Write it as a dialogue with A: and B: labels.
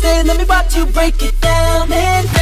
A: Let me watch you break it down and down.